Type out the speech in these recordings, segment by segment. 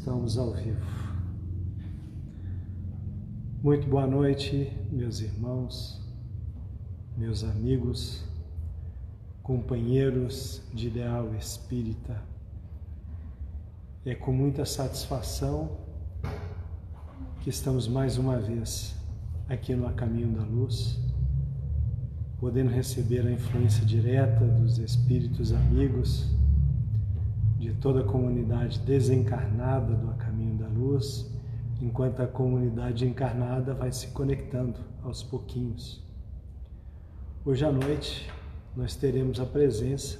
Estamos ao vivo. Muito boa noite, meus irmãos, meus amigos, companheiros de ideal espírita. É com muita satisfação que estamos mais uma vez aqui no A Caminho da Luz, podendo receber a influência direta dos espíritos amigos de toda a comunidade desencarnada do A Caminho da Luz, enquanto a comunidade encarnada vai se conectando aos pouquinhos. Hoje à noite nós teremos a presença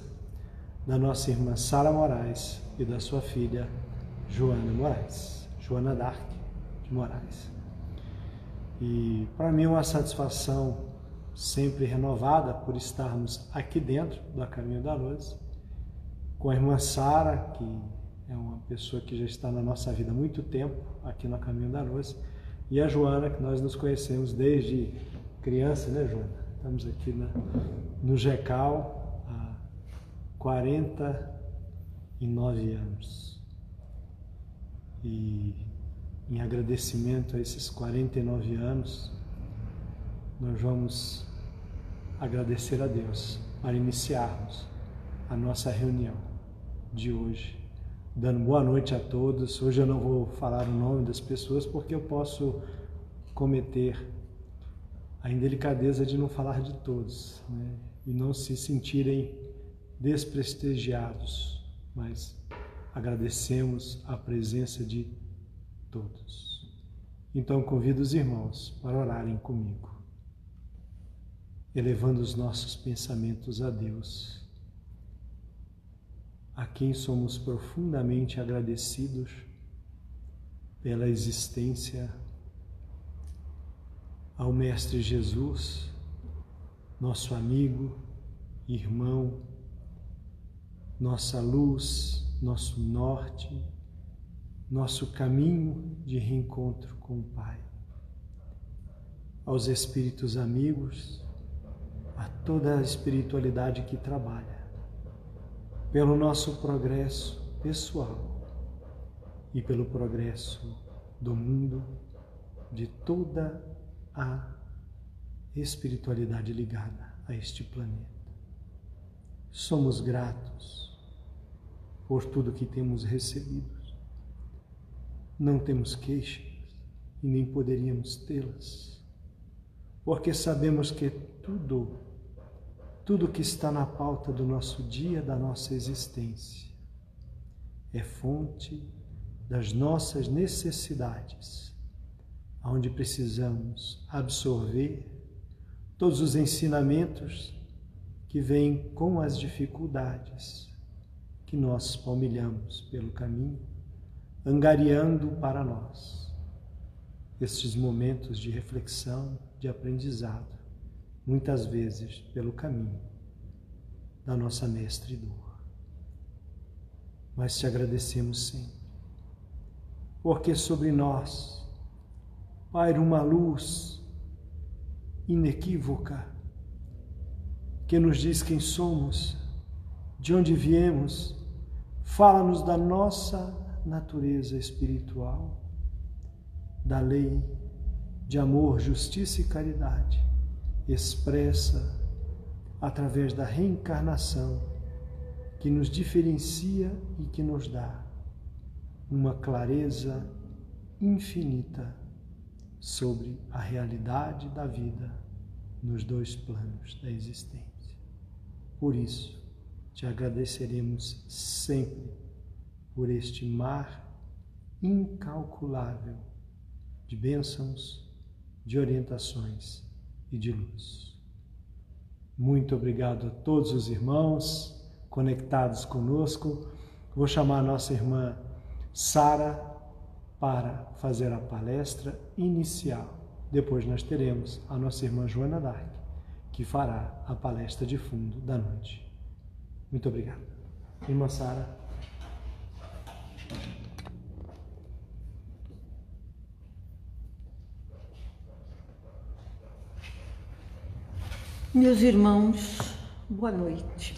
da nossa irmã Sara Moraes e da sua filha Joana Moraes, Joana Dark de Moraes. E para mim é uma satisfação sempre renovada por estarmos aqui dentro do Caminho da Luz com a irmã Sara, que é uma pessoa que já está na nossa vida há muito tempo, aqui no Caminho da Luz, e a Joana, que nós nos conhecemos desde criança, né, Joana? Estamos aqui na, no GECAL há 49 anos. E em agradecimento a esses 49 anos, nós vamos agradecer a Deus para iniciarmos a nossa reunião de hoje. Dando boa noite a todos. Hoje eu não vou falar o nome das pessoas porque eu posso cometer a indelicadeza de não falar de todos né? e não se sentirem desprestigiados, mas agradecemos a presença de todos. Então convido os irmãos para orarem comigo, elevando os nossos pensamentos a Deus a quem somos profundamente agradecidos pela existência, ao Mestre Jesus, nosso amigo, irmão, nossa luz, nosso norte, nosso caminho de reencontro com o Pai. Aos espíritos amigos, a toda a espiritualidade que trabalha pelo nosso progresso pessoal e pelo progresso do mundo, de toda a espiritualidade ligada a este planeta. Somos gratos por tudo que temos recebido. Não temos queixas e nem poderíamos tê-las, porque sabemos que tudo tudo que está na pauta do nosso dia, da nossa existência. É fonte das nossas necessidades, onde precisamos absorver todos os ensinamentos que vêm com as dificuldades que nós palmilhamos pelo caminho, angariando para nós estes momentos de reflexão, de aprendizado muitas vezes pelo caminho da nossa mestre dor. Mas te agradecemos sempre, porque sobre nós paira uma luz inequívoca que nos diz quem somos, de onde viemos, fala-nos da nossa natureza espiritual, da lei de amor, justiça e caridade expressa através da reencarnação que nos diferencia e que nos dá uma clareza infinita sobre a realidade da vida nos dois planos da existência. Por isso, te agradeceremos sempre por este mar incalculável de bênçãos, de orientações e de luz. Muito obrigado a todos os irmãos conectados conosco. Vou chamar a nossa irmã Sara para fazer a palestra inicial. Depois nós teremos a nossa irmã Joana Dark, que fará a palestra de fundo da noite. Muito obrigado. Irmã Sara. Meus irmãos, boa noite.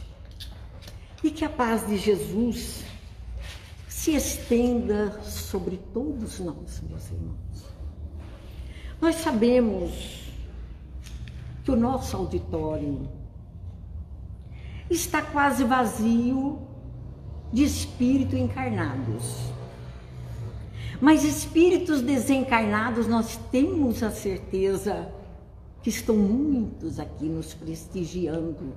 E que a paz de Jesus se estenda sobre todos nós, meus irmãos. Nós sabemos que o nosso auditório está quase vazio de espírito encarnados. Mas espíritos desencarnados, nós temos a certeza que estão muitos aqui nos prestigiando.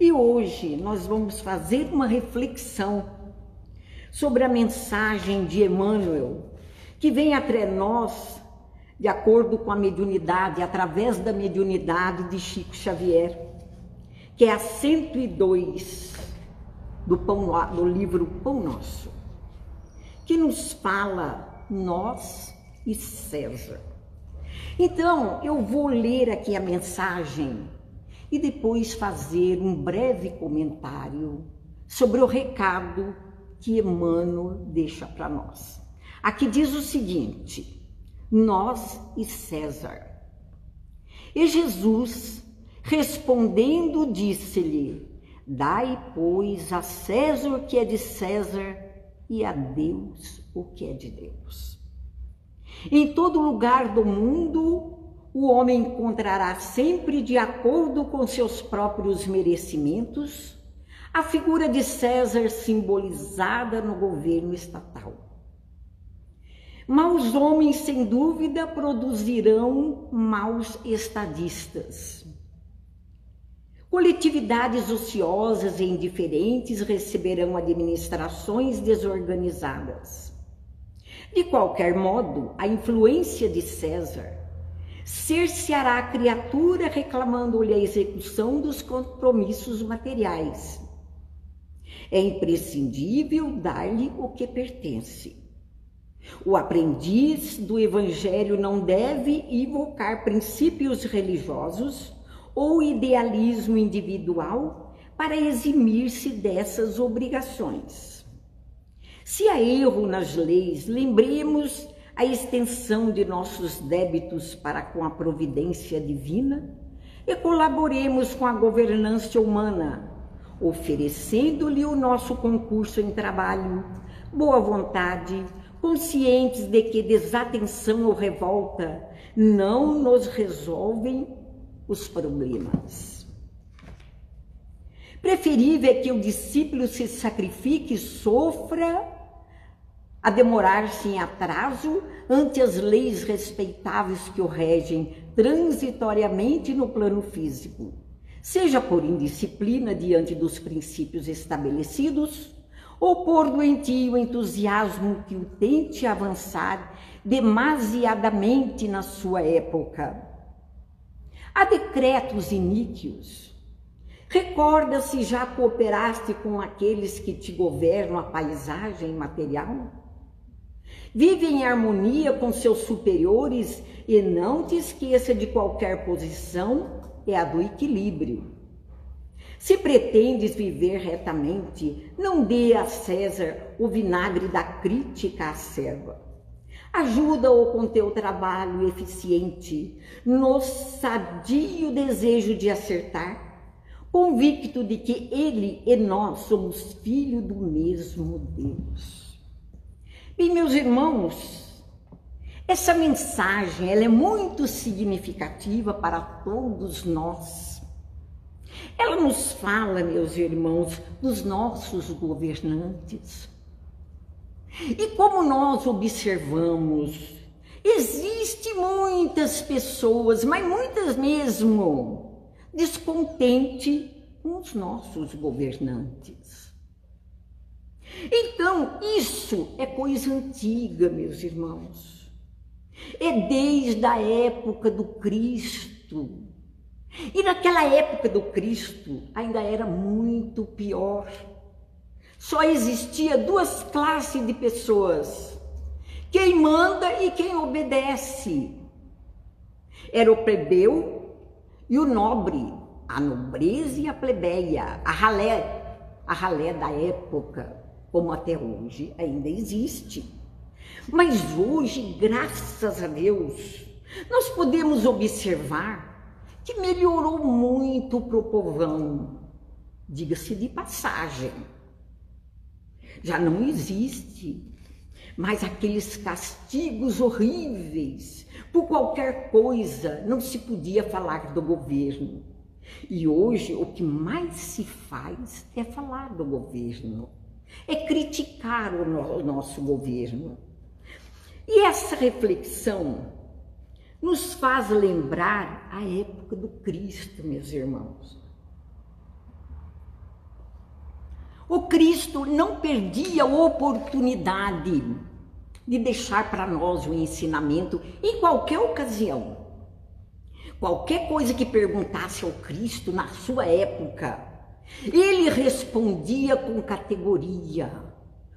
E hoje nós vamos fazer uma reflexão sobre a mensagem de Emmanuel, que vem até nós de acordo com a mediunidade, através da mediunidade de Chico Xavier, que é a 102 do, pão, do livro Pão Nosso, que nos fala nós e César. Então, eu vou ler aqui a mensagem e depois fazer um breve comentário sobre o recado que Emmanuel deixa para nós. Aqui diz o seguinte: nós e César. E Jesus, respondendo, disse-lhe: Dai, pois, a César o que é de César e a Deus o que é de Deus. Em todo lugar do mundo, o homem encontrará sempre, de acordo com seus próprios merecimentos, a figura de César simbolizada no governo estatal. Maus homens, sem dúvida, produzirão maus estadistas. Coletividades ociosas e indiferentes receberão administrações desorganizadas. De qualquer modo, a influência de César cerceará a criatura reclamando-lhe a execução dos compromissos materiais é imprescindível dar-lhe o que pertence. O aprendiz do Evangelho não deve invocar princípios religiosos ou idealismo individual para eximir-se dessas obrigações. Se há erro nas leis, lembremos a extensão de nossos débitos para com a providência divina e colaboremos com a governança humana oferecendo-lhe o nosso concurso em trabalho, boa vontade, conscientes de que desatenção ou revolta não nos resolvem os problemas. Preferível é que o discípulo se sacrifique e sofra a demorar-se em atraso ante as leis respeitáveis que o regem transitoriamente no plano físico seja por indisciplina diante dos princípios estabelecidos, ou por doentio entusiasmo que o tente avançar demasiadamente na sua época. Há decretos iníquos. Recorda se já cooperaste com aqueles que te governam a paisagem material? Vive em harmonia com seus superiores e não te esqueça de qualquer posição é a do equilíbrio. Se pretendes viver retamente, não dê a César o vinagre da crítica acerba. Ajuda-o com teu trabalho eficiente, no sadio desejo de acertar, convicto de que ele e nós somos filhos do mesmo Deus. E meus irmãos, essa mensagem ela é muito significativa para todos nós. Ela nos fala, meus irmãos, dos nossos governantes. E como nós observamos, existe muitas pessoas, mas muitas mesmo, descontente com os nossos governantes. Então, isso é coisa antiga, meus irmãos. É desde a época do Cristo. E naquela época do Cristo ainda era muito pior. Só existia duas classes de pessoas: quem manda e quem obedece. Era o plebeu e o nobre, a nobreza e a plebeia, a ralé, a ralé da época, como até hoje ainda existe. Mas hoje, graças a Deus, nós podemos observar que melhorou muito para o povão, diga-se de passagem. Já não existe mais aqueles castigos horríveis. Por qualquer coisa não se podia falar do governo. E hoje o que mais se faz é falar do governo, é criticar o, no, o nosso governo. E essa reflexão nos faz lembrar a época do Cristo, meus irmãos. O Cristo não perdia a oportunidade de deixar para nós o ensinamento em qualquer ocasião. Qualquer coisa que perguntasse ao Cristo na sua época, ele respondia com categoria,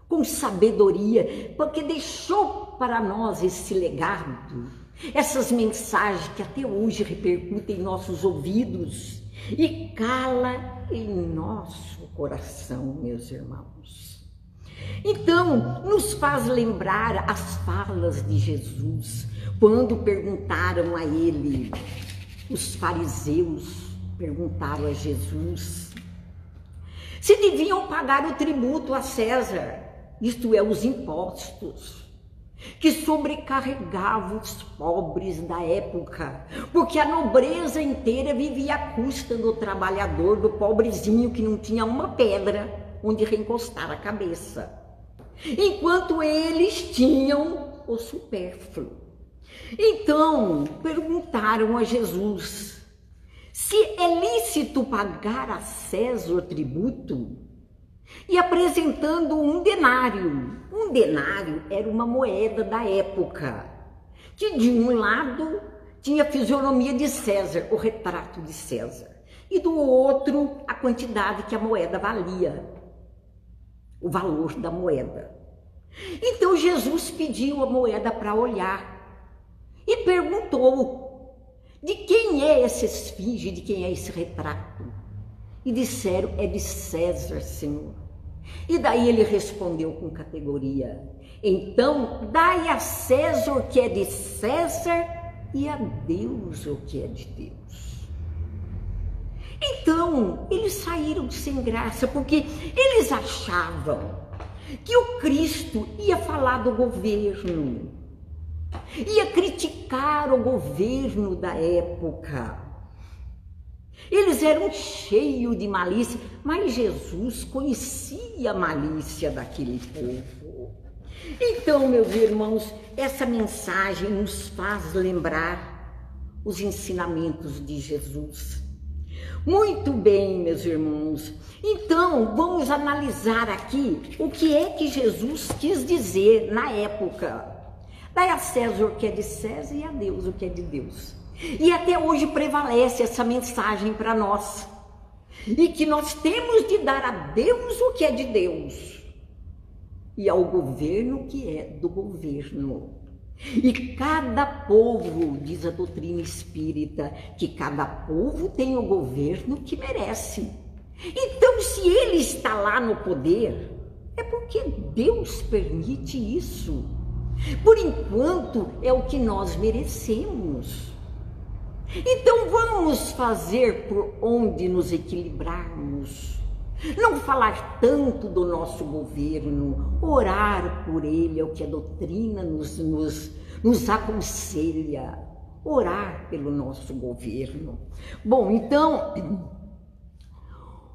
com sabedoria, porque deixou para nós esse legado, essas mensagens que até hoje repercutem em nossos ouvidos e cala em nosso coração, meus irmãos. Então, nos faz lembrar as falas de Jesus, quando perguntaram a ele, os fariseus perguntaram a Jesus se deviam pagar o tributo a César, isto é, os impostos, que sobrecarregavam os pobres da época, porque a nobreza inteira vivia à custa do trabalhador, do pobrezinho que não tinha uma pedra onde reencostar a cabeça, enquanto eles tinham o supérfluo. Então perguntaram a Jesus se é lícito pagar a César tributo e apresentando um denário. Um denário era uma moeda da época, que de um lado tinha a fisionomia de César, o retrato de César, e do outro a quantidade que a moeda valia, o valor da moeda. Então Jesus pediu a moeda para olhar e perguntou: de quem é essa esfinge, de quem é esse retrato? E disseram: é de César, Senhor. E daí ele respondeu com categoria: então dai a César o que é de César e a Deus o que é de Deus. Então, eles saíram sem graça, porque eles achavam que o Cristo ia falar do governo, ia criticar o governo da época. Eles eram cheios de malícia, mas Jesus conhecia a malícia daquele povo. Então, meus irmãos, essa mensagem nos faz lembrar os ensinamentos de Jesus. Muito bem, meus irmãos. Então, vamos analisar aqui o que é que Jesus quis dizer na época. Dai a César o que é de César e a Deus o que é de Deus. E até hoje prevalece essa mensagem para nós. E que nós temos de dar a Deus o que é de Deus e ao governo o que é do governo. E cada povo, diz a doutrina espírita, que cada povo tem o governo que merece. Então, se ele está lá no poder, é porque Deus permite isso. Por enquanto, é o que nós merecemos. Então vamos fazer por onde nos equilibrarmos. Não falar tanto do nosso governo, orar por ele é o que a doutrina nos, nos, nos aconselha. Orar pelo nosso governo. Bom, então,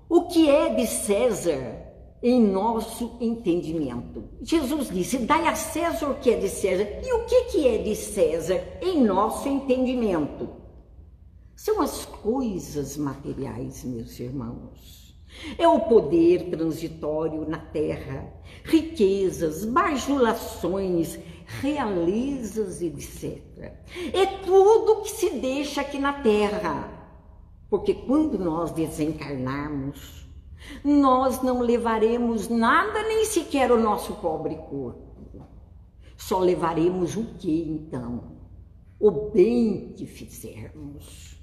o que é de César em nosso entendimento. Jesus disse: Dai a César o que é de César. E o que, que é de César em nosso entendimento? São as coisas materiais, meus irmãos. É o poder transitório na terra, riquezas, bajulações, realezas, etc. É tudo que se deixa aqui na terra. Porque quando nós desencarnarmos, nós não levaremos nada, nem sequer o nosso pobre corpo. Só levaremos o que então? O bem que fizermos.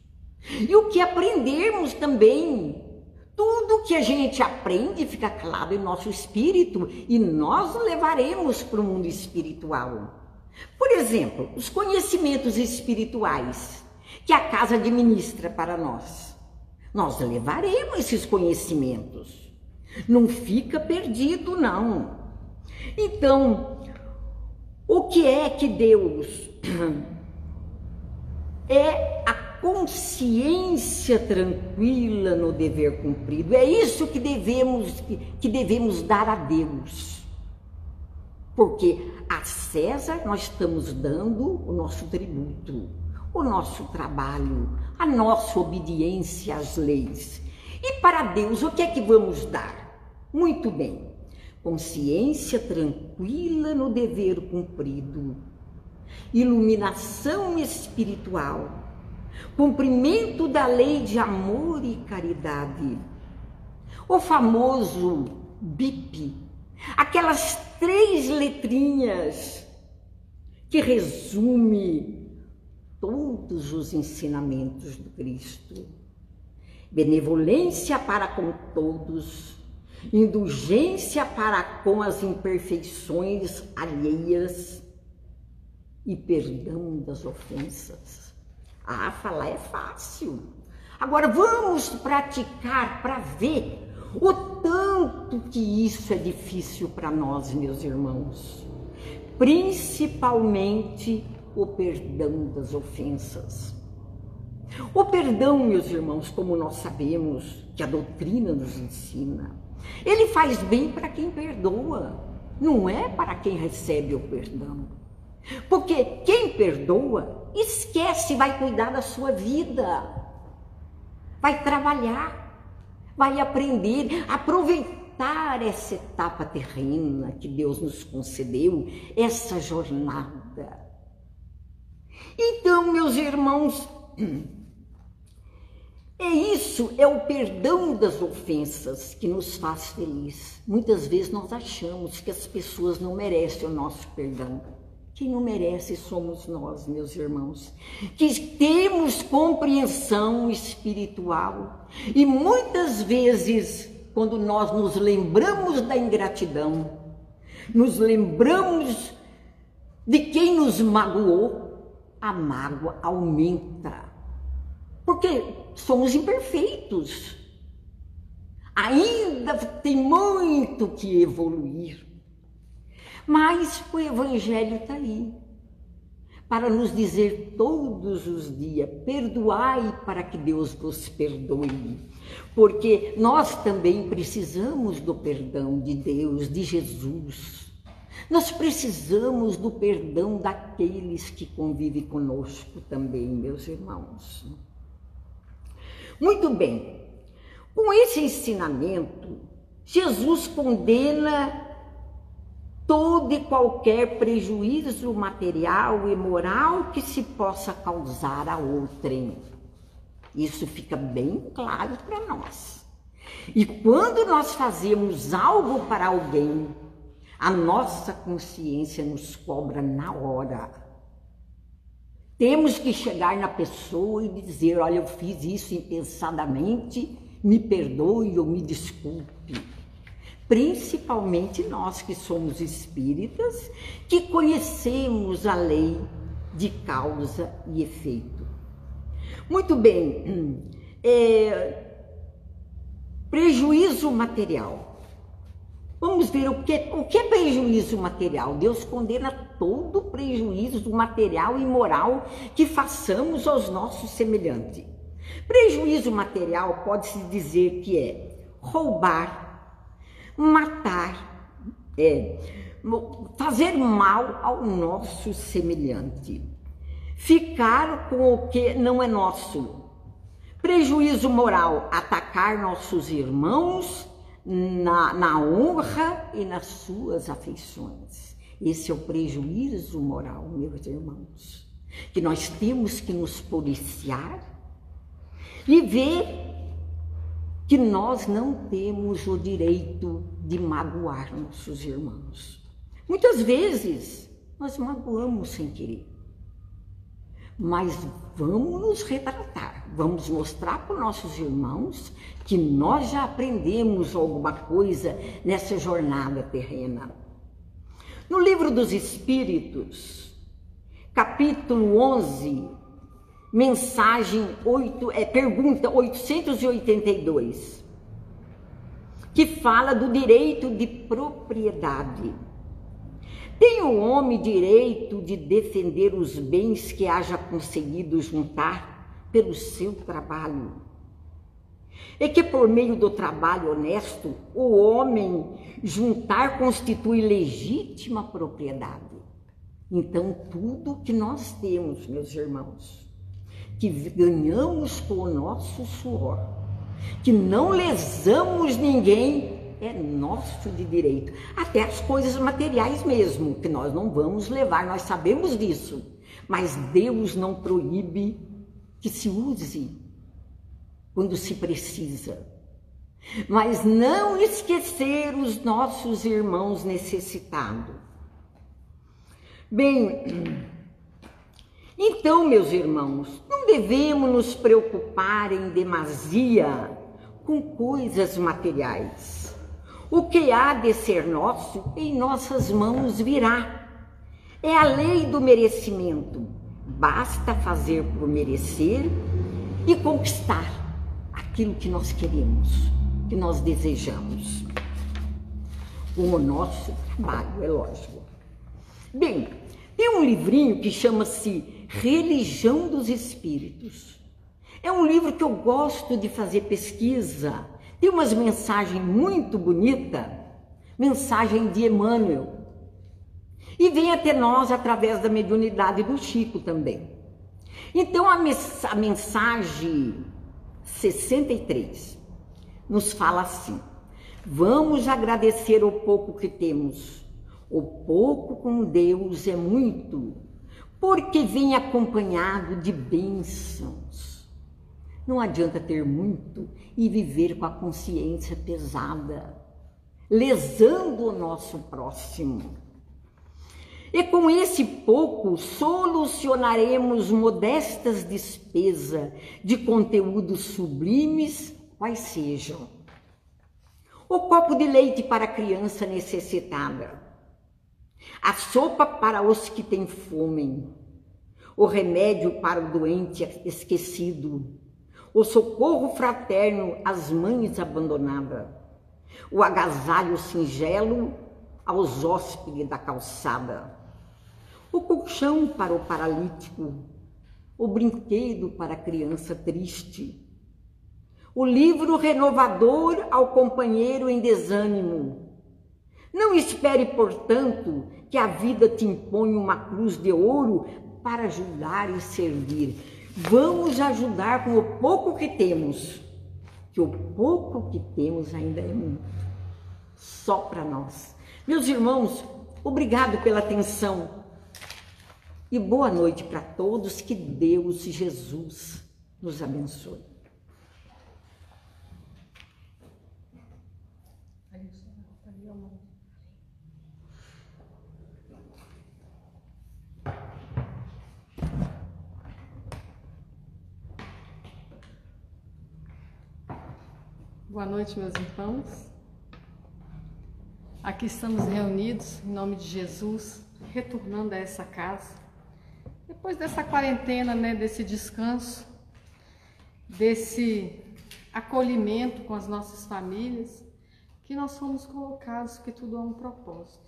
E o que aprendermos também. Tudo que a gente aprende fica claro em nosso espírito e nós o levaremos para o mundo espiritual. Por exemplo, os conhecimentos espirituais que a casa administra para nós nós levaremos esses conhecimentos. Não fica perdido, não. Então, o que é que Deus é a consciência tranquila no dever cumprido. É isso que devemos que devemos dar a Deus. Porque a César nós estamos dando o nosso tributo, o nosso trabalho, a nossa obediência às leis. E para Deus, o que é que vamos dar? Muito bem, consciência tranquila no dever cumprido, iluminação espiritual, cumprimento da lei de amor e caridade, o famoso BIP, aquelas três letrinhas que resume todos os ensinamentos do Cristo. Benevolência para com todos, indulgência para com as imperfeições alheias e perdão das ofensas. Ah, falar é fácil. Agora vamos praticar para ver o tanto que isso é difícil para nós, meus irmãos. Principalmente o perdão das ofensas. O perdão, meus irmãos, como nós sabemos que a doutrina nos ensina, ele faz bem para quem perdoa, não é para quem recebe o perdão. Porque quem perdoa, esquece, vai cuidar da sua vida, vai trabalhar, vai aprender, aproveitar essa etapa terrena que Deus nos concedeu, essa jornada. Então, meus irmãos, é isso, é o perdão das ofensas que nos faz feliz. Muitas vezes nós achamos que as pessoas não merecem o nosso perdão. Quem não merece somos nós, meus irmãos, que temos compreensão espiritual e muitas vezes, quando nós nos lembramos da ingratidão, nos lembramos de quem nos magoou, a mágoa aumenta. Porque somos imperfeitos. Ainda tem muito que evoluir. Mas o Evangelho está aí para nos dizer todos os dias: perdoai para que Deus vos perdoe. Porque nós também precisamos do perdão de Deus, de Jesus. Nós precisamos do perdão daqueles que convivem conosco também, meus irmãos. Muito bem, com esse ensinamento, Jesus condena todo e qualquer prejuízo material e moral que se possa causar a outrem. Isso fica bem claro para nós. E quando nós fazemos algo para alguém, a nossa consciência nos cobra na hora. Temos que chegar na pessoa e dizer: olha, eu fiz isso impensadamente, me perdoe ou me desculpe. Principalmente nós que somos espíritas, que conhecemos a lei de causa e efeito. Muito bem, é, prejuízo material. Vamos ver o que, o que é prejuízo material. Deus condena todo prejuízo material e moral que façamos aos nossos semelhantes. Prejuízo material pode-se dizer que é roubar, matar, é, fazer mal ao nosso semelhante, ficar com o que não é nosso. Prejuízo moral, atacar nossos irmãos na, na honra e nas suas afeições. Esse é o prejuízo moral, meus irmãos, que nós temos que nos policiar e ver que nós não temos o direito de magoar nossos irmãos. Muitas vezes nós magoamos sem querer, mas vamos nos retratar vamos mostrar para os nossos irmãos que nós já aprendemos alguma coisa nessa jornada terrena. No livro dos Espíritos, capítulo 11, mensagem 8, é pergunta 882. que fala do direito de propriedade. Tem o homem direito de defender os bens que haja conseguido juntar pelo seu trabalho. E que por meio do trabalho honesto, o homem juntar constitui legítima propriedade. Então, tudo que nós temos, meus irmãos, que ganhamos com o nosso suor, que não lesamos ninguém, é nosso de direito. Até as coisas materiais mesmo, que nós não vamos levar, nós sabemos disso. Mas Deus não proíbe que se use quando se precisa. Mas não esquecer os nossos irmãos necessitados. Bem, então, meus irmãos, não devemos nos preocupar em demasia com coisas materiais. O que há de ser nosso em nossas mãos virá. É a lei do merecimento. Basta fazer por merecer e conquistar aquilo que nós queremos, que nós desejamos. O nosso trabalho, é lógico. Bem, tem um livrinho que chama-se Religião dos Espíritos. É um livro que eu gosto de fazer pesquisa. Tem umas mensagens muito bonitas, mensagem de Emmanuel. E vem até nós através da mediunidade do Chico também. Então a, mens a mensagem 63 nos fala assim: vamos agradecer o pouco que temos o pouco com Deus é muito, porque vem acompanhado de bênçãos. Não adianta ter muito e viver com a consciência pesada, lesando o nosso próximo. E com esse pouco solucionaremos modestas despesas de conteúdos sublimes, quais sejam. O copo de leite para a criança necessitada, a sopa para os que têm fome, o remédio para o doente esquecido, o socorro fraterno às mães abandonadas, o agasalho singelo aos hóspedes da calçada, o colchão para o paralítico, o brinquedo para a criança triste, o livro renovador ao companheiro em desânimo, não espere, portanto, que a vida te imponha uma cruz de ouro para ajudar e servir. Vamos ajudar com o pouco que temos, que o pouco que temos ainda é muito, só para nós. Meus irmãos, obrigado pela atenção e boa noite para todos. Que Deus e Jesus nos abençoe. Boa noite, meus irmãos. Aqui estamos reunidos em nome de Jesus, retornando a essa casa. Depois dessa quarentena, né, desse descanso, desse acolhimento com as nossas famílias, que nós fomos colocados, que tudo há um propósito.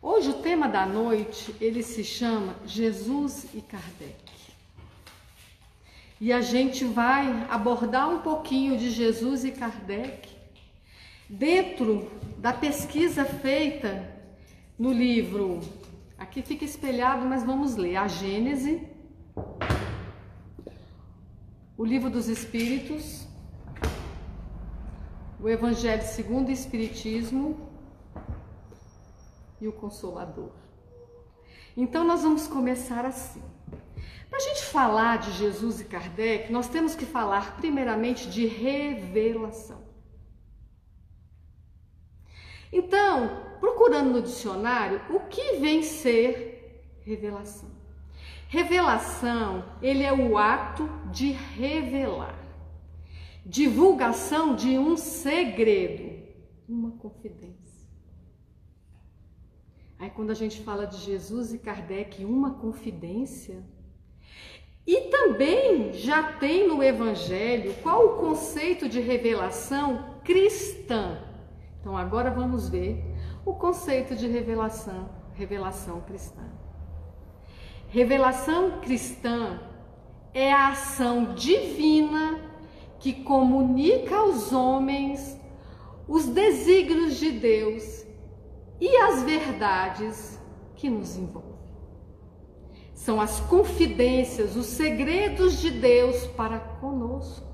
Hoje o tema da noite, ele se chama Jesus e Kardec. E a gente vai abordar um pouquinho de Jesus e Kardec dentro da pesquisa feita no livro. Aqui fica espelhado, mas vamos ler a Gênese, o Livro dos Espíritos, o Evangelho segundo o Espiritismo e o Consolador. Então nós vamos começar assim. Para a gente falar de Jesus e Kardec, nós temos que falar primeiramente de revelação. Então, procurando no dicionário, o que vem ser revelação? Revelação, ele é o ato de revelar. Divulgação de um segredo, uma confidência. Aí quando a gente fala de Jesus e Kardec, uma confidência, e também já tem no Evangelho qual o conceito de revelação cristã. Então agora vamos ver o conceito de revelação, revelação cristã. Revelação cristã é a ação divina que comunica aos homens os desígnios de Deus e as verdades que nos envolvem. São as confidências, os segredos de Deus para conosco.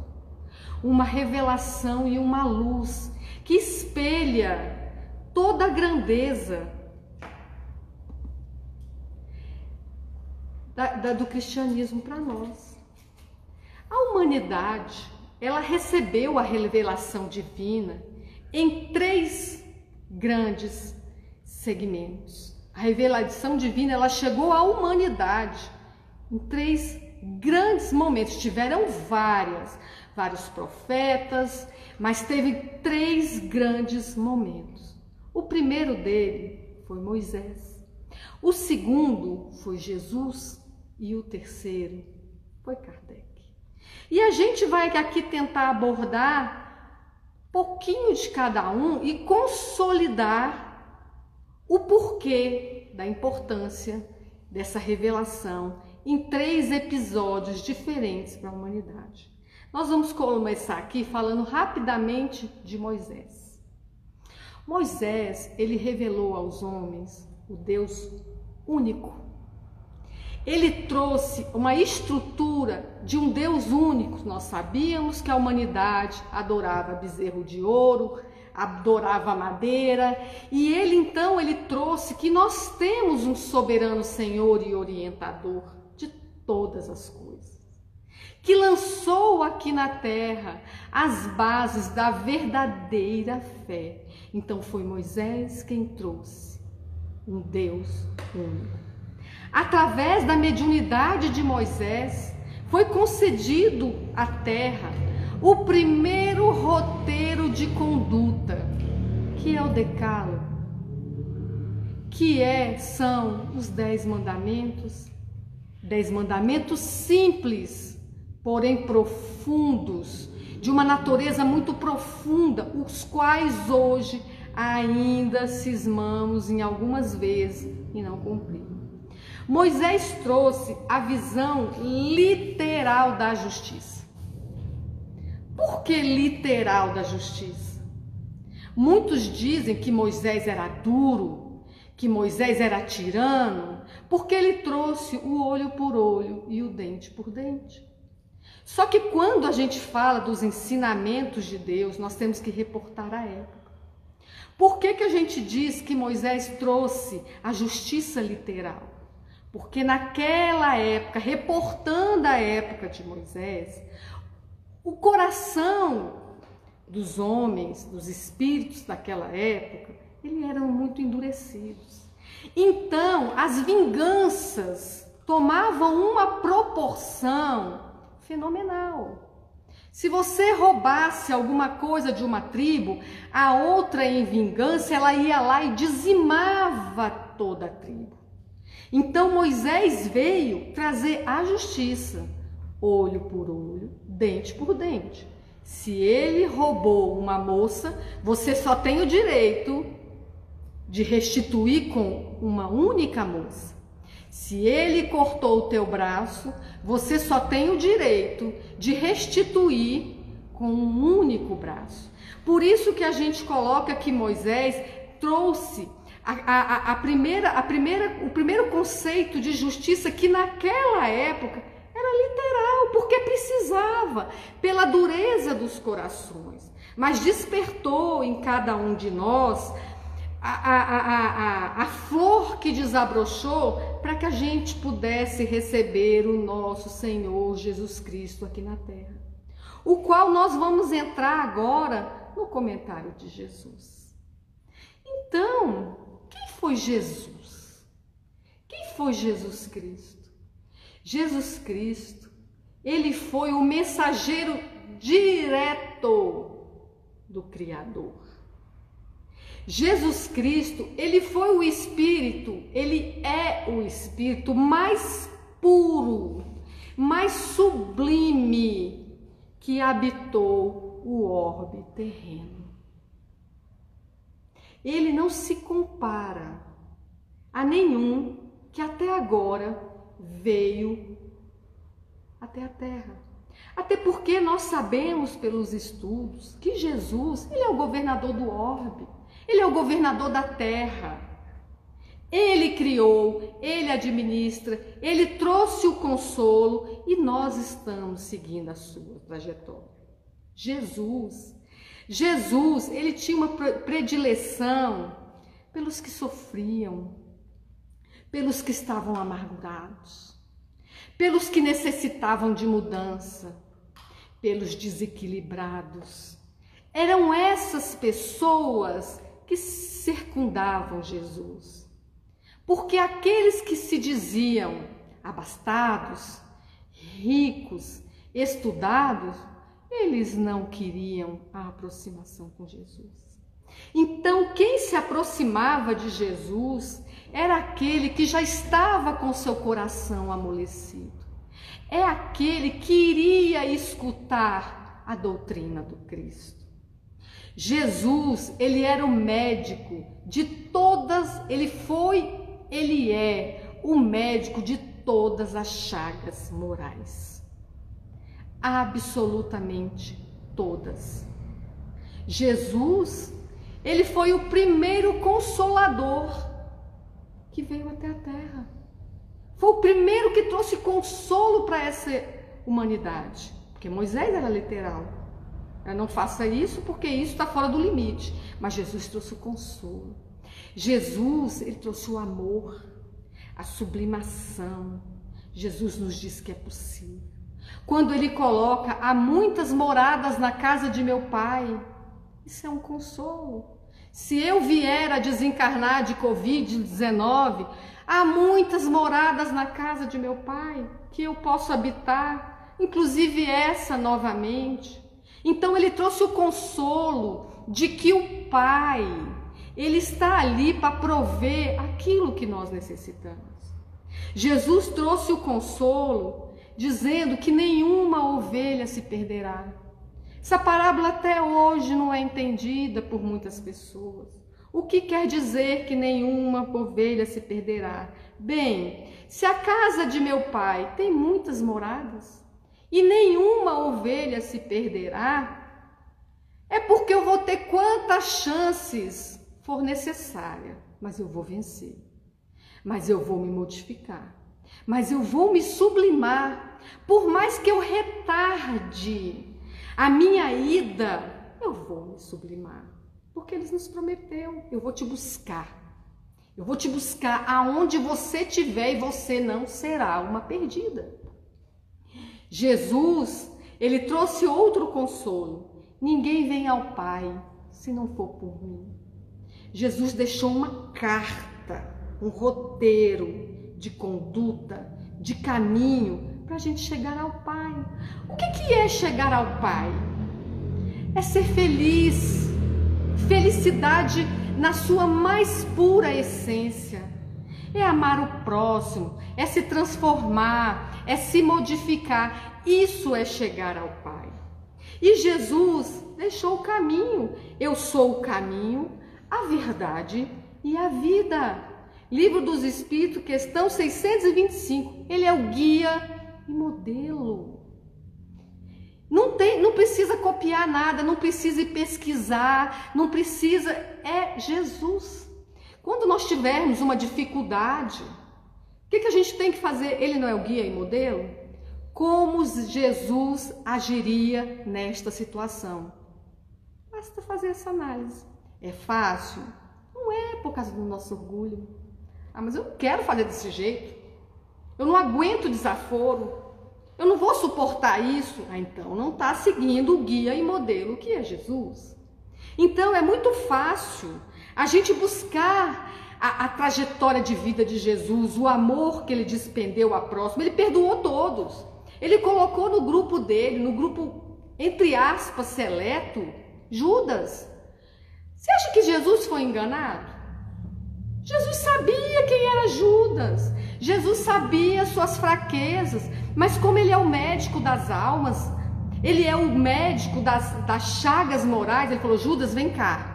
Uma revelação e uma luz que espelha toda a grandeza da, da, do cristianismo para nós. A humanidade, ela recebeu a revelação divina em três grandes segmentos. A revelação divina, ela chegou à humanidade em três grandes momentos. Tiveram várias, vários profetas, mas teve três grandes momentos. O primeiro dele foi Moisés. O segundo foi Jesus e o terceiro foi Kardec. E a gente vai aqui tentar abordar pouquinho de cada um e consolidar o porquê da importância dessa revelação em três episódios diferentes para a humanidade. Nós vamos começar aqui falando rapidamente de Moisés. Moisés, ele revelou aos homens o Deus único. Ele trouxe uma estrutura de um Deus único. Nós sabíamos que a humanidade adorava bezerro de ouro, adorava madeira, e ele então ele trouxe que nós temos um soberano Senhor e orientador de todas as coisas, que lançou aqui na terra as bases da verdadeira fé. Então foi Moisés quem trouxe um Deus único. Através da mediunidade de Moisés, foi concedido à terra o primeiro roteiro de conduta, que é o decálogo, que é são os dez mandamentos, dez mandamentos simples, porém profundos, de uma natureza muito profunda, os quais hoje ainda cismamos em algumas vezes e não cumprimos. Moisés trouxe a visão literal da justiça. Por que literal da justiça? Muitos dizem que Moisés era duro, que Moisés era tirano, porque ele trouxe o olho por olho e o dente por dente. Só que quando a gente fala dos ensinamentos de Deus, nós temos que reportar a época. Por que, que a gente diz que Moisés trouxe a justiça literal? Porque naquela época, reportando a época de Moisés, o coração dos homens, dos espíritos daquela época, eles eram muito endurecidos. Então, as vinganças tomavam uma proporção fenomenal. Se você roubasse alguma coisa de uma tribo, a outra em vingança, ela ia lá e dizimava toda a tribo. Então Moisés veio trazer a justiça, olho por olho, dente por dente. Se ele roubou uma moça, você só tem o direito de restituir com uma única moça. Se ele cortou o teu braço, você só tem o direito de restituir com um único braço. Por isso que a gente coloca que Moisés trouxe a, a, a, primeira, a primeira, o primeiro conceito de justiça que naquela época era literal, porque precisava, pela dureza dos corações. Mas despertou em cada um de nós a, a, a, a, flor que desabrochou para que a gente pudesse receber o nosso Senhor Jesus Cristo aqui na terra. O qual nós vamos entrar agora no comentário de Jesus. Então, quem foi Jesus? Quem foi Jesus Cristo? Jesus Cristo, ele foi o mensageiro direto do Criador. Jesus Cristo, ele foi o Espírito, ele é o Espírito mais puro, mais sublime que habitou o orbe terreno. ele não se compara a nenhum que até agora veio até a terra. Até porque nós sabemos pelos estudos que Jesus, ele é o governador do orbe, ele é o governador da terra. Ele criou, ele administra, ele trouxe o consolo e nós estamos seguindo a sua trajetória. Jesus, Jesus, ele tinha uma predileção pelos que sofriam, pelos que estavam amargurados, pelos que necessitavam de mudança, pelos desequilibrados. Eram essas pessoas que circundavam Jesus. Porque aqueles que se diziam abastados, ricos, estudados, eles não queriam a aproximação com Jesus. Então, quem se aproximava de Jesus era aquele que já estava com seu coração amolecido. É aquele que iria escutar a doutrina do Cristo. Jesus, ele era o médico de todas, ele foi, ele é o médico de todas as chagas morais absolutamente todas. Jesus, ele foi o primeiro consolador que veio até a terra. Foi o primeiro que trouxe consolo para essa humanidade. Porque Moisés era literal. Eu não faça isso porque isso está fora do limite. Mas Jesus trouxe o consolo. Jesus, ele trouxe o amor, a sublimação. Jesus nos diz que é possível quando ele coloca há muitas moradas na casa de meu pai. Isso é um consolo. Se eu vier a desencarnar de Covid-19, há muitas moradas na casa de meu pai que eu posso habitar, inclusive essa novamente. Então ele trouxe o consolo de que o Pai, ele está ali para prover aquilo que nós necessitamos. Jesus trouxe o consolo dizendo que nenhuma ovelha se perderá. Essa parábola até hoje não é entendida por muitas pessoas. O que quer dizer que nenhuma ovelha se perderá? Bem, se a casa de meu pai tem muitas moradas e nenhuma ovelha se perderá, é porque eu vou ter quantas chances for necessária, mas eu vou vencer. Mas eu vou me modificar mas eu vou me sublimar. Por mais que eu retarde a minha ida, eu vou me sublimar. Porque eles nos prometeu, eu vou te buscar. Eu vou te buscar aonde você estiver e você não será uma perdida. Jesus, ele trouxe outro consolo. Ninguém vem ao Pai se não for por mim. Jesus deixou uma carta, um roteiro de conduta, de caminho para a gente chegar ao Pai. O que, que é chegar ao Pai? É ser feliz, felicidade na sua mais pura essência. É amar o próximo, é se transformar, é se modificar. Isso é chegar ao Pai. E Jesus deixou o caminho. Eu sou o caminho, a verdade e a vida. Livro dos Espíritos, questão 625. Ele é o guia e modelo. Não, tem, não precisa copiar nada, não precisa pesquisar, não precisa. É Jesus. Quando nós tivermos uma dificuldade, o que, que a gente tem que fazer? Ele não é o guia e modelo? Como Jesus agiria nesta situação? Basta fazer essa análise. É fácil? Não é por causa do nosso orgulho. Ah, mas eu quero fazer desse jeito. Eu não aguento desaforo. Eu não vou suportar isso. Ah, então não está seguindo o guia e modelo que é Jesus. Então é muito fácil a gente buscar a, a, trajetória de vida de Jesus, o amor que ele despendeu a próximo. Ele perdoou todos. Ele colocou no grupo dele, no grupo, entre aspas, seleto, Judas. Você acha que Jesus foi enganado? Jesus sabia quem era Judas. Jesus sabia suas fraquezas. Mas como ele é o médico das almas, ele é o médico das, das chagas morais, ele falou: Judas, vem cá.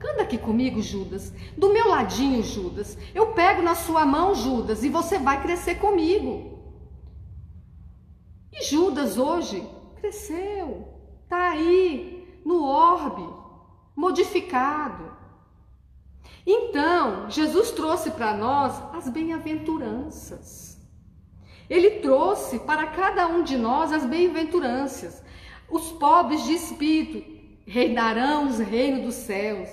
Anda aqui comigo, Judas. Do meu ladinho, Judas. Eu pego na sua mão, Judas, e você vai crescer comigo. E Judas hoje cresceu. Tá aí no orbe, modificado. Então, Jesus trouxe para nós as bem-aventuranças. Ele trouxe para cada um de nós as bem-aventuranças. Os pobres de espírito reinarão os reinos dos céus.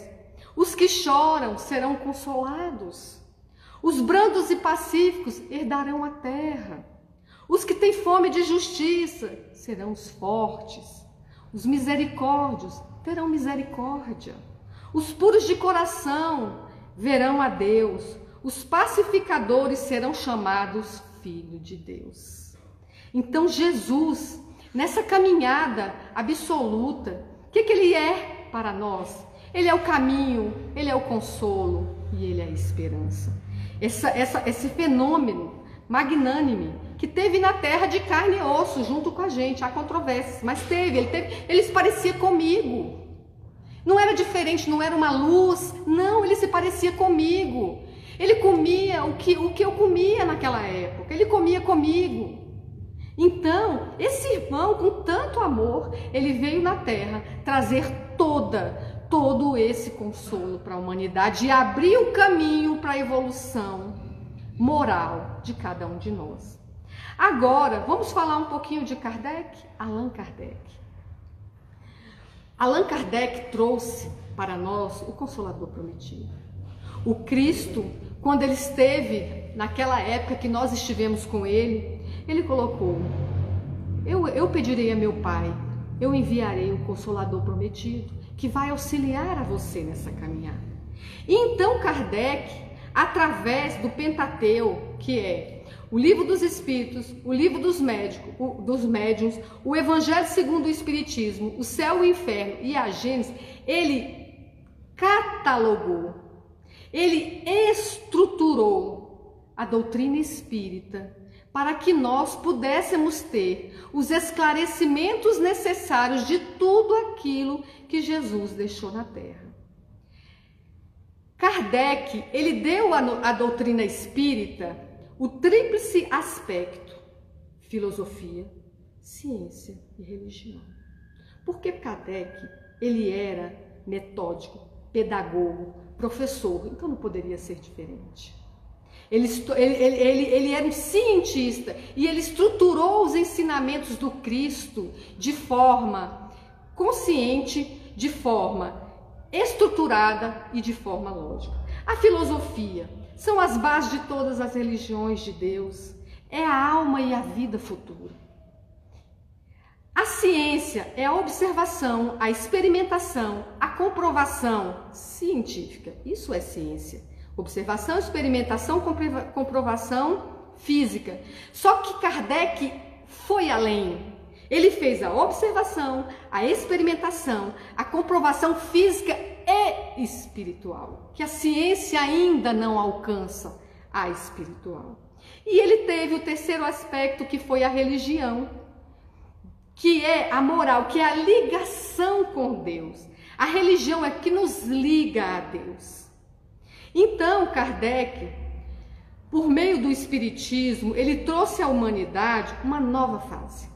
Os que choram serão consolados. Os brandos e pacíficos herdarão a terra. Os que têm fome de justiça serão os fortes. Os misericórdios terão misericórdia. Os puros de coração verão a Deus. Os pacificadores serão chamados filho de Deus. Então Jesus, nessa caminhada absoluta, o que, que ele é para nós? Ele é o caminho, ele é o consolo e ele é a esperança. Essa, essa, esse fenômeno magnânime que teve na terra de carne e osso junto com a gente. Há controvérsias, mas teve. Ele, teve, ele se parecia comigo. Não era diferente, não era uma luz. Não, ele se parecia comigo. Ele comia o que, o que eu comia naquela época. Ele comia comigo. Então, esse irmão, com tanto amor, ele veio na terra trazer toda, todo esse consolo para a humanidade e abrir o caminho para a evolução moral de cada um de nós. Agora, vamos falar um pouquinho de Kardec? Allan Kardec. Allan Kardec trouxe para nós o Consolador Prometido. O Cristo, quando ele esteve naquela época que nós estivemos com ele, ele colocou: Eu, eu pedirei a meu Pai, eu enviarei o Consolador Prometido, que vai auxiliar a você nessa caminhada. E então Kardec, através do Pentateu, que é o livro dos Espíritos, o livro dos médicos, o, dos médiuns, o Evangelho segundo o Espiritismo, o Céu e o Inferno e a Gênesis, ele catalogou, ele estruturou a doutrina espírita para que nós pudéssemos ter os esclarecimentos necessários de tudo aquilo que Jesus deixou na terra. Kardec, ele deu à doutrina espírita o tríplice aspecto: filosofia, ciência e religião. Porque Kardec, ele era metódico, pedagogo, professor, então não poderia ser diferente. Ele, ele, ele, ele era um cientista e ele estruturou os ensinamentos do Cristo de forma consciente, de forma estruturada e de forma lógica. A filosofia são as bases de todas as religiões de Deus, é a alma e a vida futura. A ciência é a observação, a experimentação, a comprovação científica. Isso é ciência. Observação, experimentação, comprovação física. Só que Kardec foi além. Ele fez a observação, a experimentação, a comprovação física e espiritual, que a ciência ainda não alcança a espiritual. E ele teve o terceiro aspecto, que foi a religião, que é a moral, que é a ligação com Deus. A religião é que nos liga a Deus. Então, Kardec, por meio do Espiritismo, ele trouxe à humanidade uma nova fase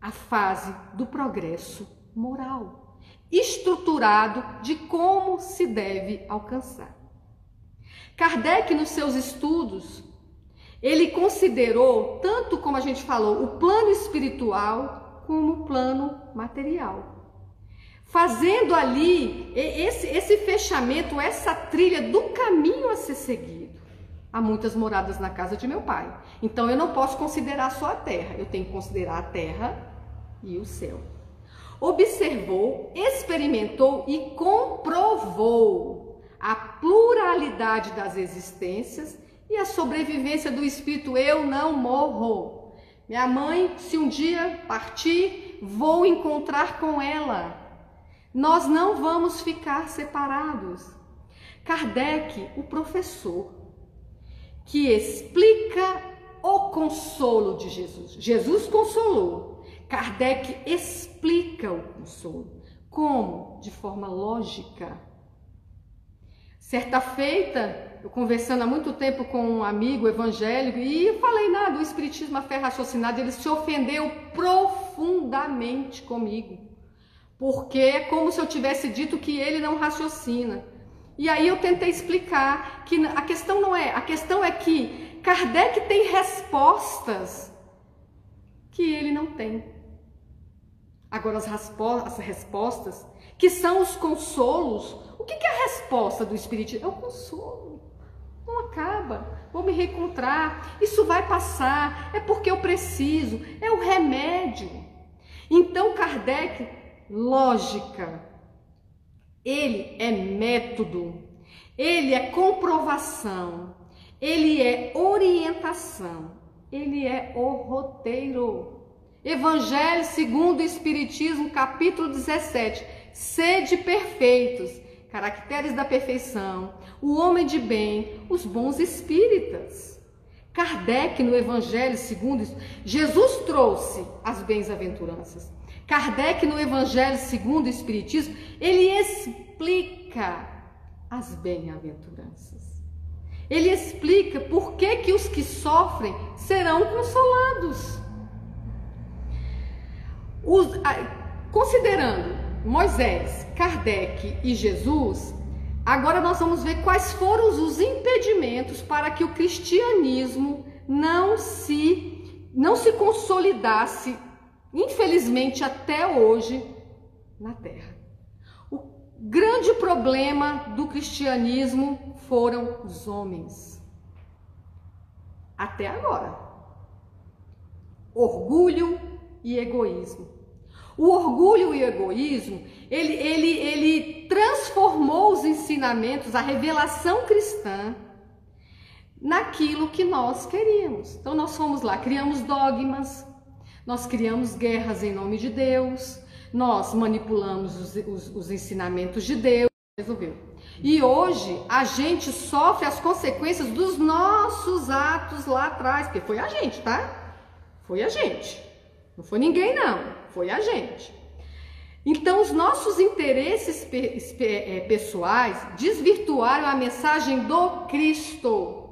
a fase do progresso moral, estruturado de como se deve alcançar. Kardec, nos seus estudos, ele considerou, tanto como a gente falou, o plano espiritual como o plano material fazendo ali esse, esse fechamento, essa trilha do caminho a ser seguido. Há muitas moradas na casa de meu pai. Então eu não posso considerar só a terra, eu tenho que considerar a terra e o céu. Observou, experimentou e comprovou a pluralidade das existências e a sobrevivência do espírito eu não morro. Minha mãe, se um dia partir, vou encontrar com ela. Nós não vamos ficar separados. Kardec, o professor, que explica o consolo de Jesus. Jesus consolou. Kardec explica o consolo. Como? De forma lógica. Certa feita, eu conversando há muito tempo com um amigo evangélico e falei nada, do espiritismo a fé raciocinada, ele se ofendeu profundamente comigo. Porque é como se eu tivesse dito que ele não raciocina. E aí eu tentei explicar que a questão não é, a questão é que Kardec tem respostas que ele não tem. Agora, as, as respostas, que são os consolos, o que, que é a resposta do Espiritismo? É o consolo. Não acaba, vou me reencontrar, isso vai passar, é porque eu preciso, é o remédio. Então, Kardec, lógica, ele é método, ele é comprovação, ele é orientação, ele é o roteiro. Evangelho segundo o Espiritismo, capítulo 17. Sede perfeitos, caracteres da perfeição, o homem de bem, os bons espíritas. Kardec, no Evangelho segundo Jesus trouxe as bem-aventuranças. Kardec, no Evangelho segundo o Espiritismo, ele explica as bem-aventuranças. Ele explica por que, que os que sofrem serão consolados. Os, considerando Moisés, Kardec e Jesus, agora nós vamos ver quais foram os impedimentos para que o cristianismo não se não se consolidasse, infelizmente até hoje, na Terra. O grande problema do cristianismo foram os homens. Até agora. Orgulho e egoísmo. O orgulho e o egoísmo, ele, ele, ele transformou os ensinamentos, a revelação cristã, naquilo que nós queríamos. Então nós fomos lá, criamos dogmas, nós criamos guerras em nome de Deus, nós manipulamos os, os, os ensinamentos de Deus, resolveu. E hoje a gente sofre as consequências dos nossos atos lá atrás, porque foi a gente, tá? Foi a gente. Não foi ninguém, não, foi a gente. Então, os nossos interesses é, pessoais desvirtuaram a mensagem do Cristo.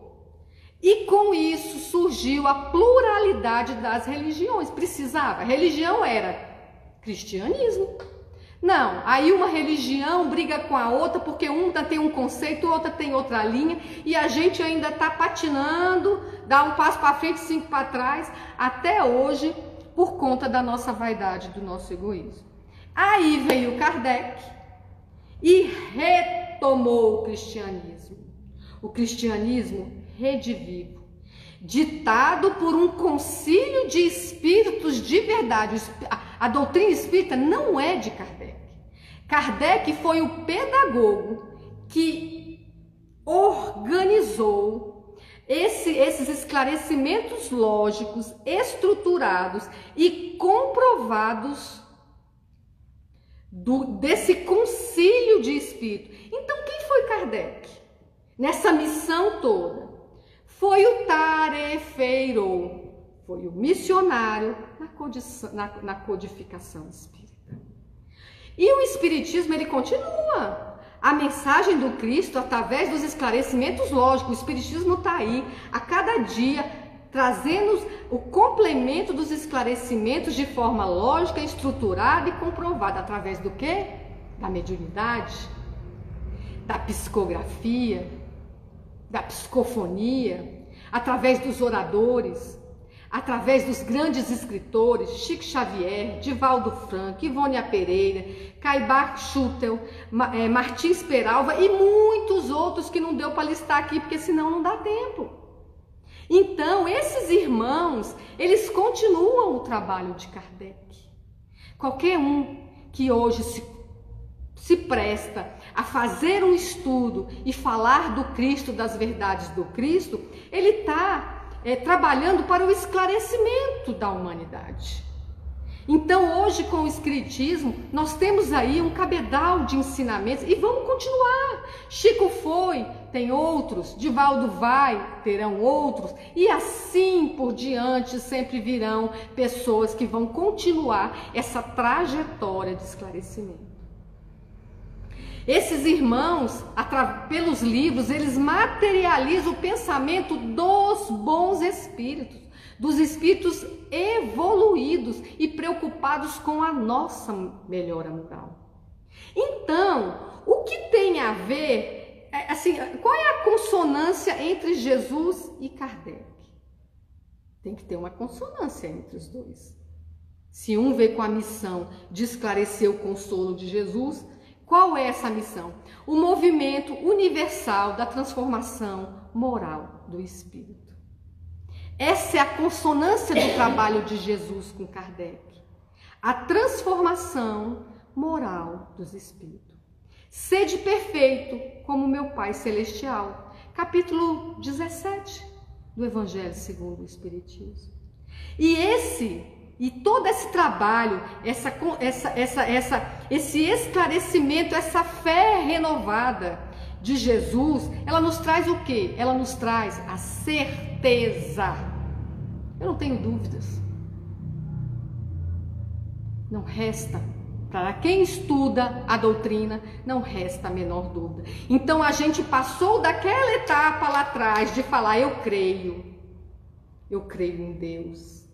E com isso surgiu a pluralidade das religiões. Precisava. A religião era cristianismo. Não, aí uma religião briga com a outra porque uma tem um conceito, outra tem outra linha e a gente ainda está patinando, dá um passo para frente, cinco para trás. Até hoje por conta da nossa vaidade, do nosso egoísmo. Aí veio Kardec e retomou o cristianismo. O cristianismo redivivo, ditado por um concílio de espíritos de verdade. A doutrina espírita não é de Kardec. Kardec foi o pedagogo que organizou esse, esses esclarecimentos lógicos, estruturados e comprovados do, desse concílio de espírito. Então, quem foi Kardec nessa missão toda? Foi o tarefeiro, foi o missionário na, na, na codificação espírita. E o Espiritismo ele continua a mensagem do Cristo através dos esclarecimentos lógicos. O Espiritismo está aí a cada dia trazendo o complemento dos esclarecimentos de forma lógica, estruturada e comprovada através do que? Da mediunidade, da psicografia, da psicofonia, através dos oradores, através dos grandes escritores Chico Xavier, Divaldo Franco, Ivônia Pereira, Caibar Schutel, é, Martins Peralva e muitos outros que não deu para listar aqui, porque senão não dá tempo. Então, esses irmãos, eles continuam o trabalho de Kardec. Qualquer um que hoje se, se presta a fazer um estudo e falar do Cristo, das verdades do Cristo, ele está é, trabalhando para o esclarecimento da humanidade. Então, hoje, com o Espiritismo, nós temos aí um cabedal de ensinamentos e vamos continuar. Chico foi, tem outros, Divaldo vai, terão outros, e assim por diante sempre virão pessoas que vão continuar essa trajetória de esclarecimento. Esses irmãos, pelos livros, eles materializam o pensamento dos bons espíritos, dos espíritos evoluídos e preocupados com a nossa melhora moral. Então, o que tem a ver, é, assim, qual é a consonância entre Jesus e Kardec? Tem que ter uma consonância entre os dois. Se um vê com a missão de esclarecer o consolo de Jesus, qual é essa missão? O movimento universal da transformação moral do espírito. Essa é a consonância do trabalho de Jesus com Kardec. A transformação moral dos espíritos. Sede perfeito como meu Pai celestial. Capítulo 17 do Evangelho segundo o Espiritismo. E esse e todo esse trabalho, essa, essa, essa, essa, esse esclarecimento, essa fé renovada de Jesus, ela nos traz o quê? Ela nos traz a certeza. Eu não tenho dúvidas. Não resta para quem estuda a doutrina, não resta a menor dúvida. Então a gente passou daquela etapa lá atrás de falar eu creio, eu creio em Deus,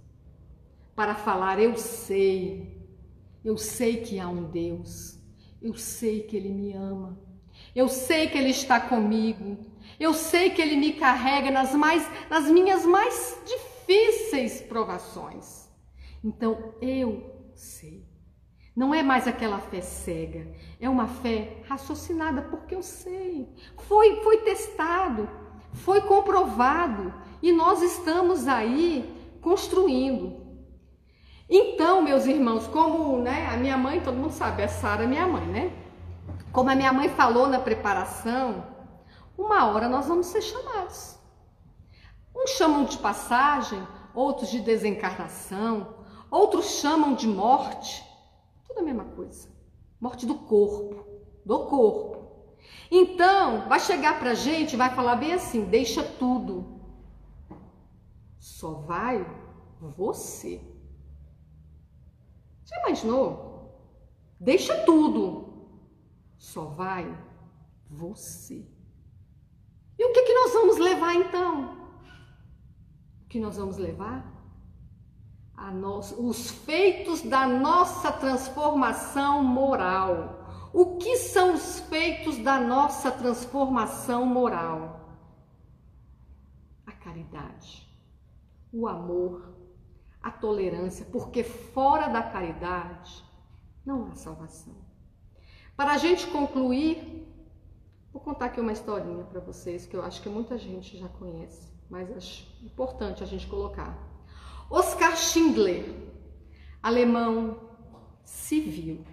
para falar eu sei, eu sei que há um Deus, eu sei que Ele me ama, eu sei que Ele está comigo, eu sei que Ele me carrega nas, mais, nas minhas mais difíceis provações. Então eu sei. Não é mais aquela fé cega, é uma fé raciocinada, porque eu sei. Foi, foi testado, foi comprovado e nós estamos aí construindo. Então, meus irmãos, como né, a minha mãe, todo mundo sabe, a Sara é minha mãe, né? Como a minha mãe falou na preparação, uma hora nós vamos ser chamados. Uns chamam de passagem, outros de desencarnação, outros chamam de morte. Tudo a mesma coisa. Morte do corpo, do corpo. Então, vai chegar pra gente, vai falar bem assim: deixa tudo. Só vai você. Já imaginou? Deixa tudo. Só vai você. E o que, que nós vamos levar então? O que nós vamos levar? os feitos da nossa transformação moral. O que são os feitos da nossa transformação moral? A caridade, o amor, a tolerância, porque fora da caridade não há salvação. Para a gente concluir, vou contar aqui uma historinha para vocês que eu acho que muita gente já conhece, mas acho importante a gente colocar. Oskar Schindler, alemão civil,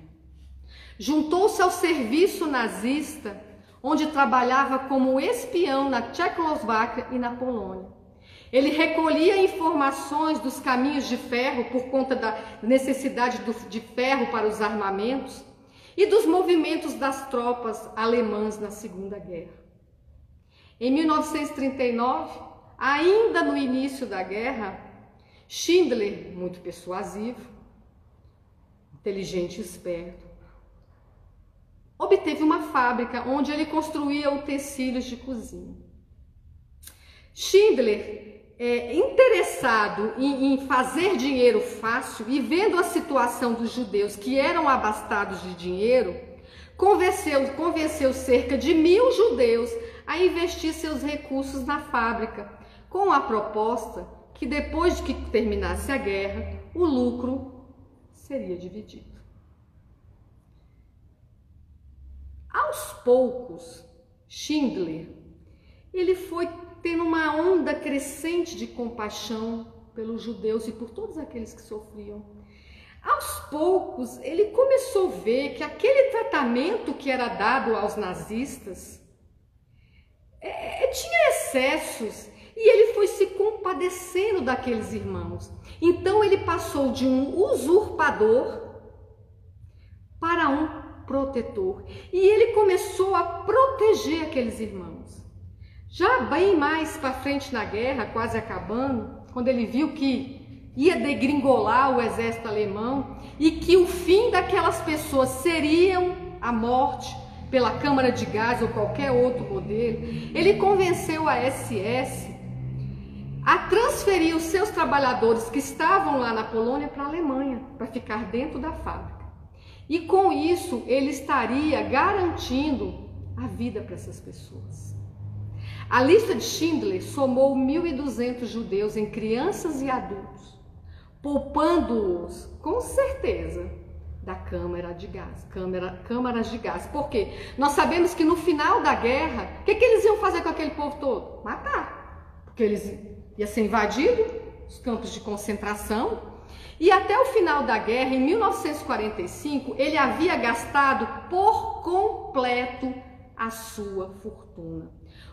juntou-se ao serviço nazista, onde trabalhava como espião na Tchecoslováquia e na Polônia. Ele recolhia informações dos caminhos de ferro por conta da necessidade de ferro para os armamentos e dos movimentos das tropas alemãs na Segunda Guerra. Em 1939, ainda no início da guerra, Schindler, muito persuasivo, inteligente e esperto, obteve uma fábrica onde ele construía utensílios de cozinha. Schindler, é, interessado em, em fazer dinheiro fácil e vendo a situação dos judeus que eram abastados de dinheiro, convenceu, convenceu cerca de mil judeus a investir seus recursos na fábrica, com a proposta que depois de que terminasse a guerra, o lucro seria dividido. Aos poucos, Schindler, ele foi tendo uma onda crescente de compaixão pelos judeus e por todos aqueles que sofriam. Aos poucos, ele começou a ver que aquele tratamento que era dado aos nazistas é, tinha excessos e ele foi se compadecendo daqueles irmãos. Então ele passou de um usurpador para um protetor. E ele começou a proteger aqueles irmãos. Já bem mais para frente na guerra, quase acabando, quando ele viu que ia degringolar o exército alemão e que o fim daquelas pessoas seriam a morte, pela câmara de gás ou qualquer outro modelo, ele convenceu a SS a transferir os seus trabalhadores que estavam lá na Polônia para a Alemanha, para ficar dentro da fábrica. E com isso, ele estaria garantindo a vida para essas pessoas. A lista de Schindler somou 1.200 judeus em crianças e adultos, poupando-os, com certeza, da câmara de gás, câmara, câmaras de gás. Por quê? Nós sabemos que no final da guerra, o que, que eles iam fazer com aquele povo todo? Matar. Porque eles iam ser invadidos, os campos de concentração. E até o final da guerra, em 1945, ele havia gastado por completo a sua fortuna,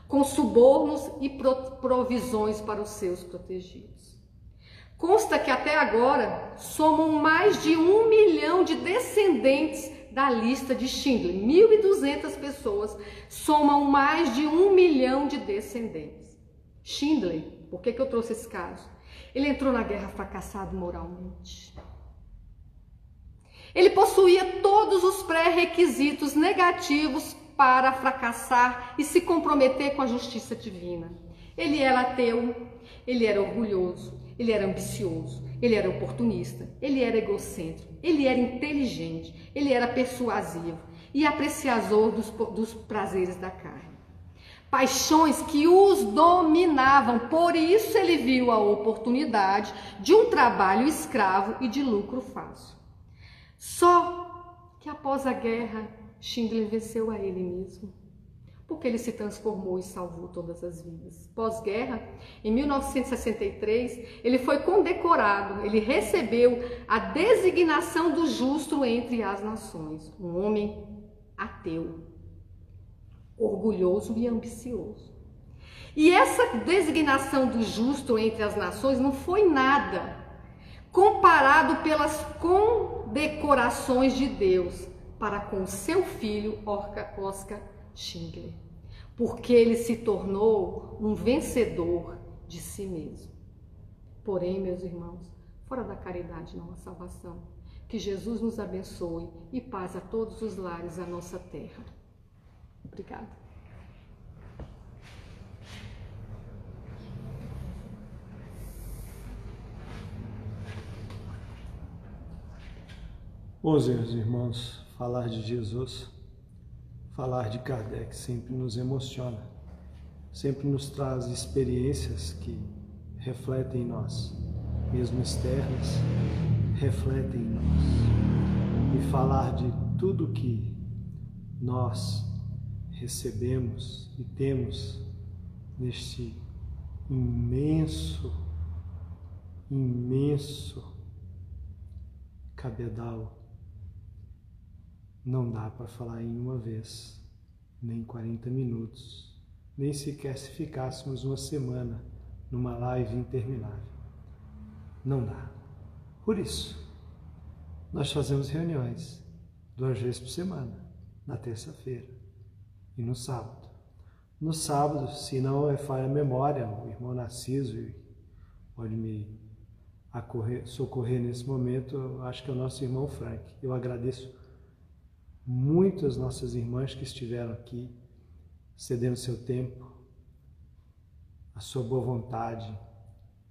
com subornos e provisões para os seus protegidos. Consta que até agora somam mais de um milhão de descendentes da lista de Schindler. 1.200 pessoas somam mais de um milhão de descendentes. Schindler, por que, que eu trouxe esse caso? Ele entrou na guerra fracassado moralmente. Ele possuía todos os pré-requisitos negativos para fracassar e se comprometer com a justiça divina. Ele era ateu, ele era orgulhoso, ele era ambicioso, ele era oportunista, ele era egocêntrico, ele era inteligente, ele era persuasivo e apreciador dos, dos prazeres da carne. Paixões que os dominavam, por isso ele viu a oportunidade de um trabalho escravo e de lucro fácil. Só que após a guerra, Schindler venceu a ele mesmo, porque ele se transformou e salvou todas as vidas. Pós-guerra, em 1963, ele foi condecorado, ele recebeu a designação do justo entre as nações, um homem ateu, orgulhoso e ambicioso. E essa designação do justo entre as nações não foi nada comparado pelas condecorações de Deus para com seu filho Oscar Schindler, porque ele se tornou um vencedor de si mesmo. Porém, meus irmãos, fora da caridade não há salvação. Que Jesus nos abençoe e paz a todos os lares da nossa terra. Obrigada. Os irmãos, falar de Jesus, falar de Kardec sempre nos emociona, sempre nos traz experiências que refletem em nós, mesmo externas, refletem em nós. E falar de tudo que nós recebemos e temos neste imenso, imenso cabedal não dá para falar em uma vez, nem 40 minutos, nem sequer se ficássemos uma semana numa live interminável. Não dá. Por isso, nós fazemos reuniões duas vezes por semana, na terça-feira e no sábado. No sábado, se não é falha a memória, o irmão Narciso pode me socorrer nesse momento, acho que é o nosso irmão Frank. Eu agradeço muitas nossas irmãs que estiveram aqui, cedendo seu tempo, a sua boa vontade,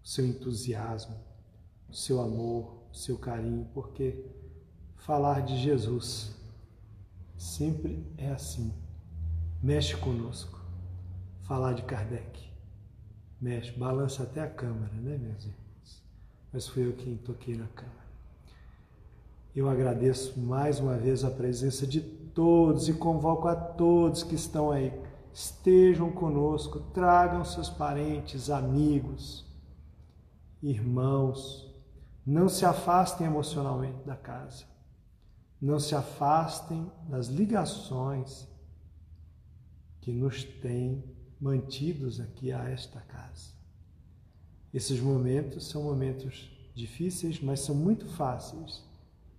o seu entusiasmo, o seu amor, o seu carinho, porque falar de Jesus sempre é assim. Mexe conosco. Falar de Kardec. Mexe, balança até a câmera, né, meus irmãos? Mas fui eu quem toquei na câmera. Eu agradeço mais uma vez a presença de todos e convoco a todos que estão aí. Estejam conosco, tragam seus parentes, amigos, irmãos. Não se afastem emocionalmente da casa. Não se afastem das ligações que nos têm mantidos aqui a esta casa. Esses momentos são momentos difíceis, mas são muito fáceis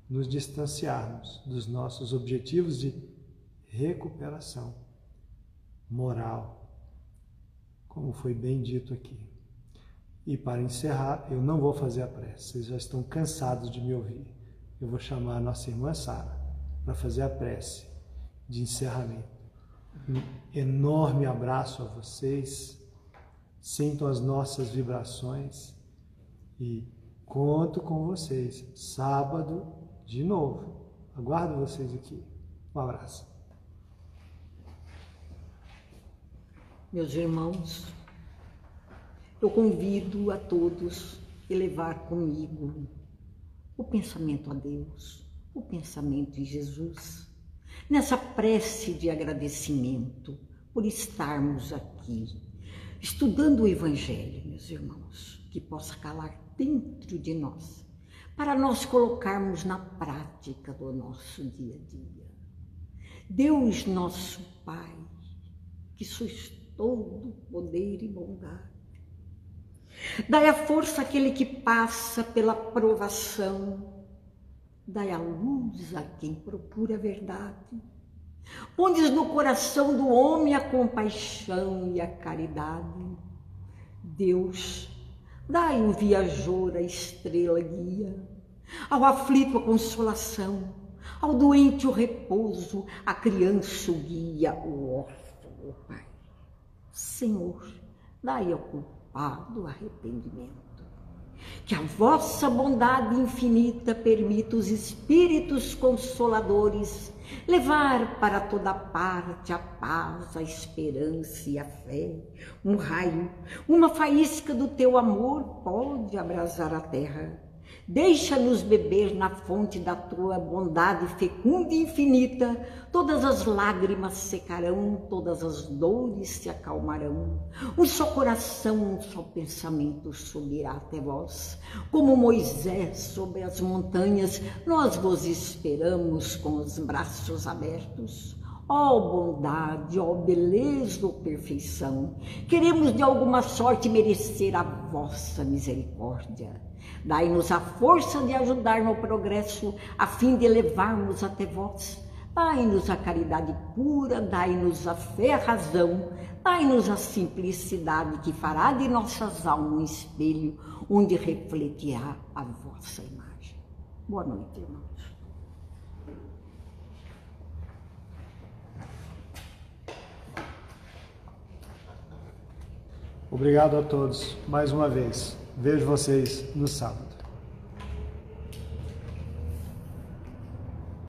nos distanciarmos dos nossos objetivos de recuperação moral, como foi bem dito aqui. E para encerrar, eu não vou fazer a prece, vocês já estão cansados de me ouvir. Eu vou chamar a nossa irmã Sara para fazer a prece de encerramento. Um enorme abraço a vocês. Sintam as nossas vibrações e conto com vocês. Sábado, de novo. Aguardo vocês aqui. Um abraço. Meus irmãos, eu convido a todos a levar comigo o pensamento a Deus, o pensamento em Jesus, nessa prece de agradecimento por estarmos aqui, estudando o Evangelho, meus irmãos, que possa calar dentro de nós, para nós colocarmos na prática do nosso dia a dia. Deus, nosso Pai, que sois todo poder e bondade. Dai a força àquele que passa pela provação. Dai a luz a quem procura a verdade. Pondes no coração do homem a compaixão e a caridade. Deus, dai ao viajor a estrela guia, ao aflito a consolação, ao doente o repouso, à criança o guia, o órfão o pai. Senhor, dai ao culpado arrependimento. Que a vossa bondade infinita permita os espíritos consoladores levar para toda parte a paz, a esperança e a fé. Um raio, uma faísca do teu amor pode abrasar a terra Deixa-nos beber na fonte da tua bondade fecunda e infinita. Todas as lágrimas secarão, todas as dores se acalmarão. Um só coração, um só pensamento subirá até vós. Como Moisés sobre as montanhas, nós vos esperamos com os braços abertos. Ó oh, bondade, ó oh, beleza, ó oh, perfeição, queremos de alguma sorte merecer a vossa misericórdia. Dai-nos a força de ajudar no progresso, a fim de levarmos até vós. Dai-nos a caridade pura, dai-nos a fé, a razão, dai-nos a simplicidade que fará de nossas almas um espelho onde refletirá a vossa imagem. Boa noite, irmãos. Obrigado a todos mais uma vez. Vejo vocês no sábado.